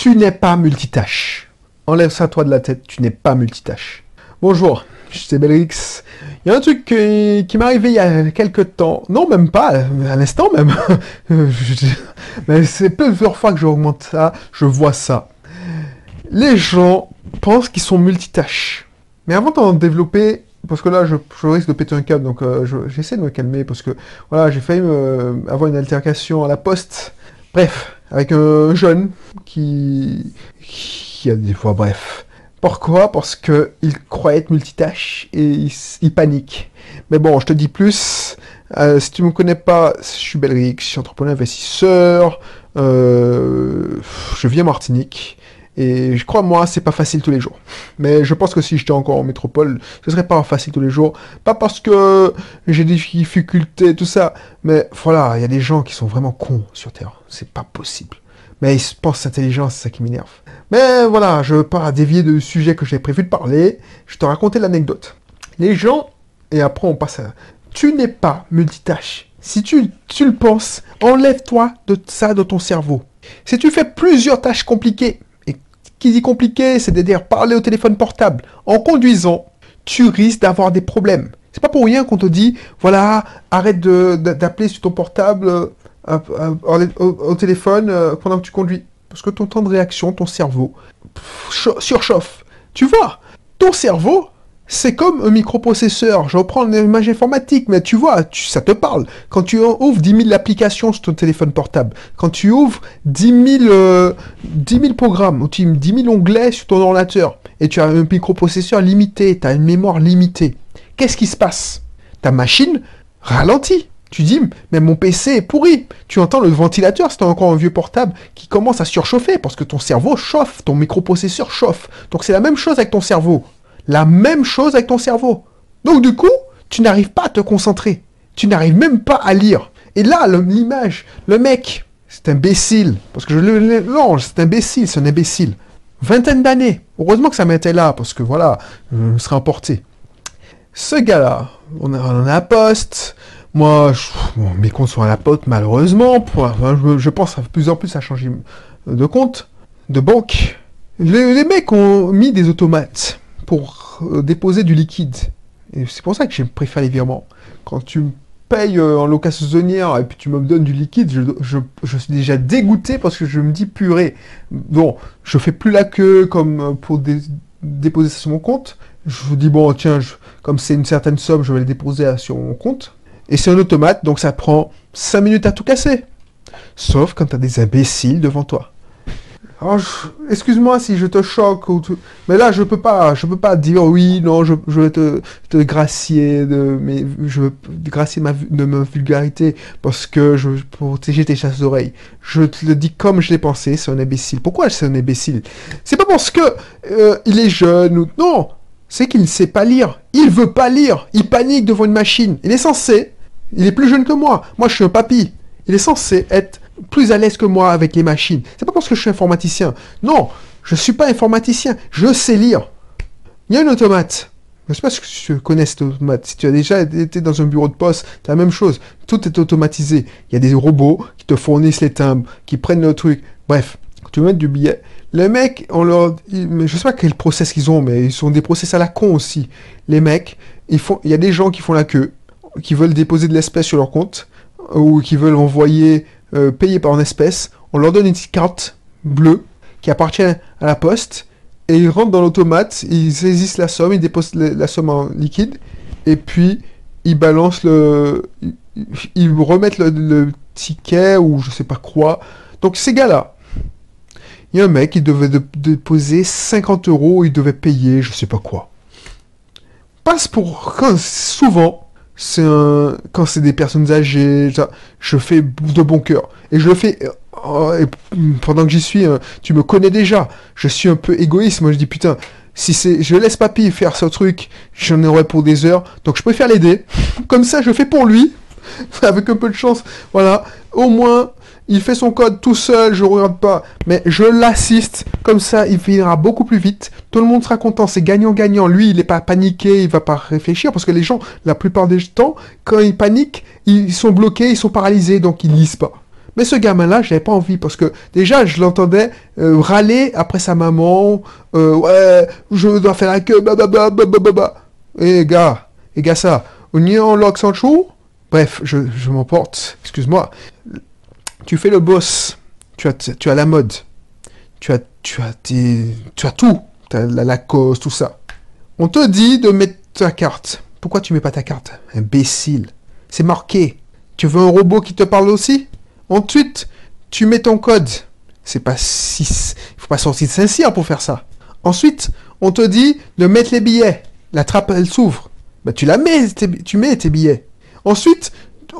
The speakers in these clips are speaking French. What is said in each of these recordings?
Tu n'es pas multitâche. Enlève ça toi de la tête, tu n'es pas multitâche. Bonjour, c'est Belrix. Il y a un truc qui, m'est arrivé il y a quelques temps. Non, même pas, à l'instant même. Mais c'est plusieurs fois que j'augmente ça, je vois ça. Les gens pensent qu'ils sont multitâches. Mais avant d'en développer, parce que là, je, je risque de péter un câble, donc euh, je- j'essaie de me calmer, parce que voilà, j'ai failli avoir une altercation à la poste. Bref, avec un jeune qui, qui a des fois, bref. Pourquoi? Parce que il croit être multitâche et il, panique. Mais bon, je te dis plus. euh, si tu me connais pas, je suis Belrix, je suis entrepreneur investisseur. euh, je à Martinique. Et je crois, moi, c'est pas facile tous les jours. Mais je pense que si j'étais encore en métropole, ce serait pas facile tous les jours. Pas parce que j'ai des difficultés, tout ça. Mais voilà, il y a des gens qui sont vraiment cons sur Terre. C'est pas possible. Mais ils se pensent intelligents, c'est ça qui m'énerve. Mais voilà, je veux pas dévier du sujet que j'ai prévu de parler. Je te racontais l'anecdote. Les gens, et après on passe à... Tu n'es pas multitâche. Si tu, tu le penses, enlève-toi de ça de ton cerveau. Si tu fais plusieurs tâches compliquées, et qui dit compliqué, c'est-à-dire parler au téléphone portable en conduisant, tu risques d'avoir des problèmes. C'est pas pour rien qu'on te dit, voilà, arrête d'appeler sur ton portable à- au, téléphone euh, pendant que tu conduis. Parce que ton temps de réaction, ton cerveau, surchauffe. Tu vois, ton cerveau, c'est comme un microprocesseur. Je reprends l'image informatique, mais tu vois, ça te parle. Quand tu ouvres 10 000 applications sur ton téléphone portable, quand tu ouvres 10 000, euh, 10 000 programmes, ou tu- 10 000 onglets sur ton ordinateur, et tu as un microprocesseur limité, tu as une mémoire limitée, qu'est-ce qui se passe? Ta machine ralentit. Tu dis, mais mon PC est pourri. Tu entends le ventilateur, c'est encore un vieux portable, qui commence à surchauffer parce que ton cerveau chauffe, ton microprocesseur chauffe. Donc c'est la même chose avec ton cerveau. La même chose avec ton cerveau. Donc du coup, tu n'arrives pas à te concentrer. Tu n'arrives même pas à lire. Et là, l'image, le mec, c'est imbécile. Parce que je le non, c'est imbécile, c'est un imbécile. Vingtaine d'années. Heureusement que ça m'était là, parce que voilà, je me serais emporté. Ce gars-là, on en a un poste. Moi, mes comptes sont à la pote, malheureusement. Je, pense à plus en plus à changer de compte, de banque. Les, mecs ont mis des automates pour euh, déposer du liquide. Et c'est pour ça que je préfère les virements. Quand tu me payes euh, en location saisonnière et puis tu me donnes du liquide, je, suis déjà dégoûté parce que je me dis purée. Bon, je fais plus la queue comme euh, pour dé- déposer ça sur mon compte. Je vous dis bon tiens, comme c'est une certaine somme, je vais le déposer sur mon compte. Et c'est un automate, donc ça prend 5 minutes à tout casser. Sauf quand t'as des imbéciles devant toi. Alors, excuse-moi si je te choque, mais là je peux pas, je peux pas dire oui, non, je, vais te, gracier de, mais je veux ma, de ma vulgarité parce que je veux protéger tes chasses d'oreilles. Je te le dis comme je l'ai pensé, c'est un imbécile. Pourquoi c'est un imbécile? C'est pas parce que euh, il est jeune ou non, c'est qu'il ne sait pas lire. Il veut pas lire. Il panique devant une machine. Il est censé. Il est plus jeune que moi. Moi, je suis un papy. Il est censé être plus à l'aise que moi avec les machines. C'est pas parce que je suis informaticien. Non, je suis pas informaticien. Je sais lire. Il y a un automate. Je sais pas si tu connais cet automate. Si tu as déjà été dans un bureau de poste, c'est la même chose. Tout est automatisé. Il y a des robots qui te fournissent les timbres, qui prennent le truc. Bref, tu veux mettre du billet. Les mecs, on leur, je sais pas quel process ils ont, mais ils sont des process à la con aussi. Les mecs, il y a des gens qui font la queue, qui veulent déposer de l'espèce sur leur compte, ou qui veulent envoyer, euh, payer par en espèces. On leur donne une petite carte bleue qui appartient à la poste, et ils rentrent dans l'automate, ils saisissent la somme, ils déposent la, somme en liquide, et puis ils balancent le, ils, remettent le, le ticket ou je sais pas quoi. Donc ces gars-là, il y a un mec qui devait de- déposer 50 euros, il devait payer je sais pas quoi. Passe pour souvent c'est un quand c'est des personnes âgées, ça, je fais de bon cœur et je le fais euh, pendant que j'y suis, euh, tu me connais déjà. Je suis un peu égoïste, moi je dis putain, si c'est je laisse papy faire ce truc, j'en aurais pour des heures, donc je préfère l'aider. Comme ça, je fais pour lui avec un peu de chance. Voilà, au moins il fait son code tout seul, je regarde pas, mais je l'assiste, comme ça il finira beaucoup plus vite, tout le monde sera content, c'est gagnant-gagnant, lui il est pas paniqué, il va pas réfléchir, parce que les gens, la plupart des temps, quand ils paniquent, ils sont bloqués, ils sont paralysés, donc ils lisent pas. Mais ce gamin-là, j'avais pas envie parce que déjà, je l'entendais euh, râler après sa maman. Euh, ouais, je dois faire la queue, blablabla. Eh gars, et gars ça, Union Lock Sancho Bref, je, je m'emporte, excuse-moi. Tu fais le boss, tu as, la mode, tu as, tu as, tu as tout, tu as la Lacoste, tout ça. On te dit de mettre ta carte. Pourquoi tu mets pas ta carte Imbécile? C'est marqué. Tu veux un robot qui te parle aussi? Ensuite, tu mets ton code. C'est pas si... Il faut pas sortir de Saint-Cyr pour faire ça. Ensuite, on te dit de mettre les billets. La trappe, elle s'ouvre. Bah, tu la mets, tu mets tes billets. Ensuite,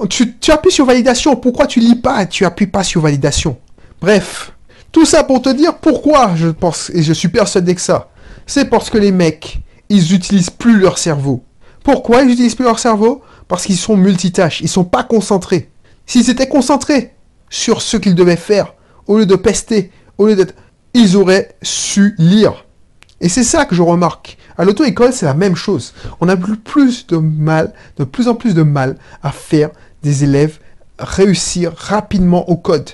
tu, appuies sur validation. Pourquoi tu lis pas et tu appuies pas sur validation? Bref, tout ça pour te dire pourquoi je pense, et je suis persuadé que ça. C'est parce que les mecs, ils utilisent plus leur cerveau. Pourquoi ils utilisent plus leur cerveau? Parce qu'ils sont multitâches, ils sont pas concentrés. S'ils étaient concentrés sur ce qu'ils devaient faire, au lieu de pester, au lieu d'être... Ils auraient su lire. Et c'est ça que je remarque. À l'auto-école, c'est la même chose. On a plus de mal, de plus en plus de mal à faire des élèves réussir rapidement au code.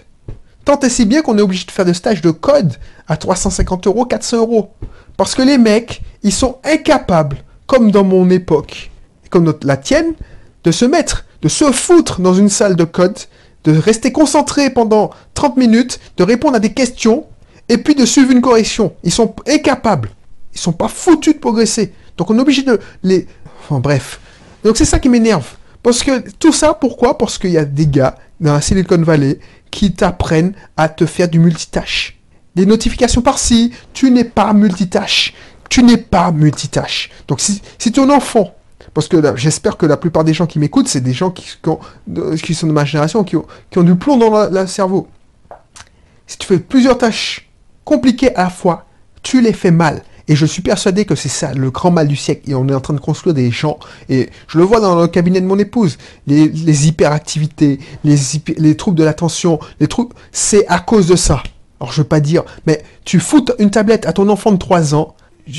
Tant et si bien qu'on est obligé de faire des stages de code à 350 euros, 400 euros. Parce que les mecs, ils sont incapables, comme dans mon époque, comme la tienne, de se mettre, de se foutre dans une salle de code, de rester concentré pendant 30 minutes, de répondre à des questions, et puis de suivre une correction. Ils sont incapables. Ils sont pas foutus de progresser. Donc on est obligé de les... Enfin bref. Donc c'est ça qui m'énerve. Parce que tout ça, pourquoi? Parce qu'il y a des gars dans la Silicon Valley qui t'apprennent à te faire du multitâche. Des notifications par-ci, tu n'es pas multitâche. Tu n'es pas multitâche. Donc si, si ton enfant, parce que j'espère que la plupart des gens qui m'écoutent, c'est des gens qui, sont de ma génération, qui ont, qui ont du plomb dans le cerveau. Si tu fais plusieurs tâches compliquées à la fois, tu les fais mal. Et je suis persuadé que c'est ça, le grand mal du siècle. Et on est en train de construire des gens. Et je le vois dans le cabinet de mon épouse. Les, hyperactivités, les, les troubles de l'attention, les troubles, c'est à cause de ça. Alors je veux pas dire, mais tu fous une tablette à ton enfant de 3 ans.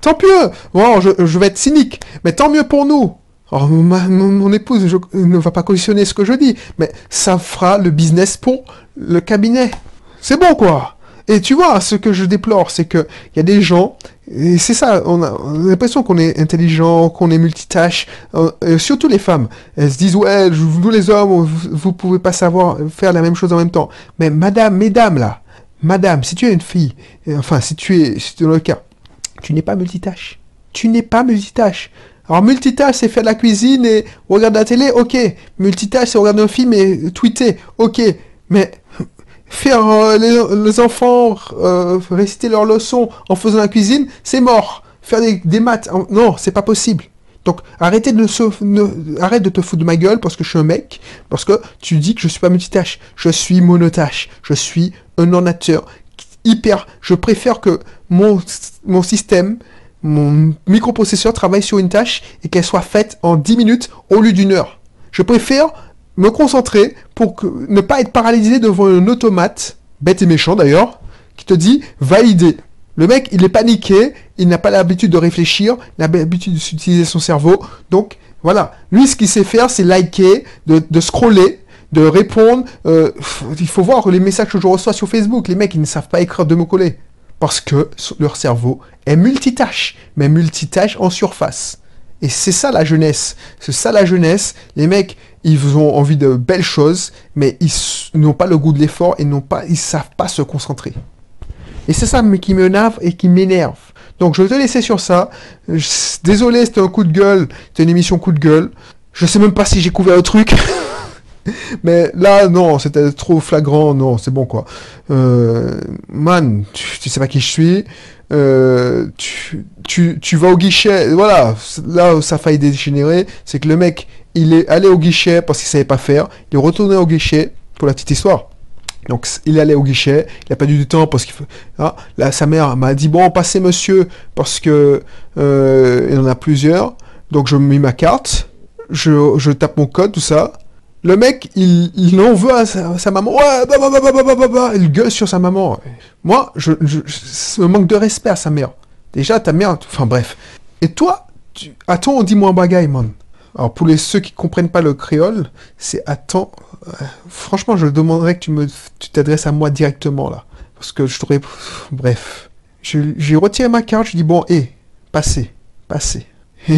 tant mieux Bon, je, je, vais être cynique, mais tant mieux pour nous. Alors, mon épouse ne va pas cautionner ce que je dis, mais ça fera le business pour le cabinet. C'est bon, quoi et tu vois, ce que je déplore, c'est que il y a des gens, et c'est ça, on a, l'impression qu'on est intelligent, qu'on est multitâche, euh, surtout les femmes. Elles se disent, ouais, vous les hommes, vous, pouvez pas savoir faire la même chose en même temps. Mais madame, mesdames, là, madame, si tu es une fille, enfin, si tu es, si tu es dans le cas, tu n'es pas multitâche. Tu n'es pas multitâche. Alors multitâche, c'est faire la cuisine et regarder la télé, ok. Multitâche, c'est regarder un film et tweeter, ok. Mais faire euh, les, enfants euh, réciter leurs leçons en faisant la cuisine, c'est mort. Faire des, maths, non, c'est pas possible. Donc de arrête de te foutre de ma gueule parce que je suis un mec, parce que tu dis que je suis pas multitâche, je suis monotâche, je suis un ordinateur hyper. Je préfère que mon, mon système, mon microprocesseur travaille sur une tâche et qu'elle soit faite en 10 minutes au lieu d'une heure. Je préfère me concentrer pour ne pas être paralysé devant un automate, bête et méchant d'ailleurs, qui te dit valider. Le mec, il est paniqué, il n'a pas l'habitude de réfléchir, il n'a pas l'habitude d'utiliser son cerveau. Donc, voilà. Lui, ce qu'il sait faire, c'est liker, de, scroller, de répondre. Euh, il faut voir les messages que je reçois sur Facebook. Les mecs, ils ne savent pas écrire de mots-collés. Parce que leur cerveau est multitâche, mais multitâche en surface. Et c'est ça la jeunesse. C'est ça la jeunesse. Les mecs, ils ont envie de belles choses, mais ils n'ont pas le goût de l'effort et n'ont pas, ils savent pas se concentrer. Et c'est ça qui m'énerve et qui m'énerve. Donc je vais te laisser sur ça. Désolé, c'était un coup de gueule. C'était une émission coup de gueule. Je sais même pas si j'ai couvert le truc. Mais là, non, c'était trop flagrant. Non, c'est bon quoi. Euh, man, tu, tu, sais pas qui je suis. Euh, tu, tu, vas au guichet. Voilà, là où ça a failli dégénérer, c'est que le mec, il est allé au guichet parce qu'il savait pas faire. Il est retourné au guichet pour la petite histoire. Donc il est allé au guichet, il a pas du temps parce qu'il ah, là sa mère m'a dit bon passez monsieur parce que euh, il en a plusieurs. Donc je mets ma carte, je, je tape mon code tout ça. Le mec, il, il en veut à sa, maman. Ouais, bah, bah, bah, bah, bah, bah, il gueule sur sa maman. Moi, je, je, manque de respect à sa mère. Déjà, ta mère, enfin bref. Et toi, tu, attends, dis-moi un bagaille, man. Alors pour ceux qui comprennent pas le créole, c'est attends. euh, franchement, je demanderais que tu me, tu t'adresses à moi directement là, parce que je t'aurais, bref. J'ai retiré ma carte, je dis bon, hé, passez, passez.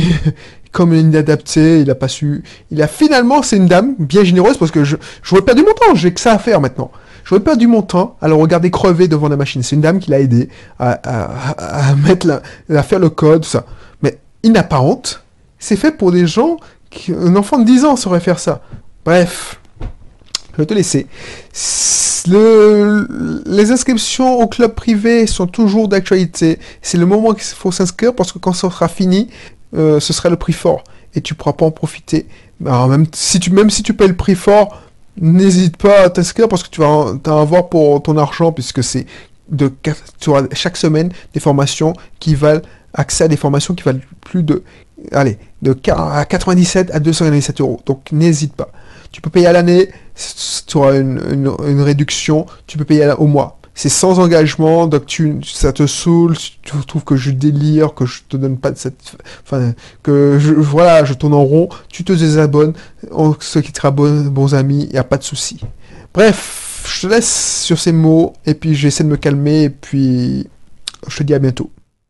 Comme il est inadapté, il a pas su. Il a finalement, c'est une dame bien généreuse parce que je, j'aurais perdu mon temps, j'ai que ça à faire maintenant. J'aurais perdu mon temps à le regarder crever devant la machine. C'est une dame qui l'a aidé à, à- à mettre la, à faire le code, tout ça. Mais il n'a pas honte. C'est fait pour des gens qui, un enfant de 10 ans saurait faire ça. Bref. Je vais te laisser. Les inscriptions au club privé sont toujours d'actualité. C'est le moment qu'il faut s'inscrire parce que quand ça sera fini, euh, ce sera le prix fort et tu pourras pas en profiter. Alors même si tu même si tu payes le prix fort, n'hésite pas à t'inscrire parce que tu vas en, avoir pour ton argent puisque c'est de tu auras chaque semaine des formations qui valent accès à des formations qui valent plus de allez de qua- à 97 à 297 euros. Donc n'hésite pas. Tu peux payer à l'année, tu auras une, réduction. Tu peux payer au mois. C'est sans engagement, donc tu, ça te saoule, tu trouves que je délire, que je te donne pas de cette, enfin, que je, voilà, je tourne en rond, tu te désabonnes, on se quittera bon, bons amis, y a pas de souci. Bref, je te laisse sur ces mots, et puis j'essaie de me calmer, et puis je te dis à bientôt.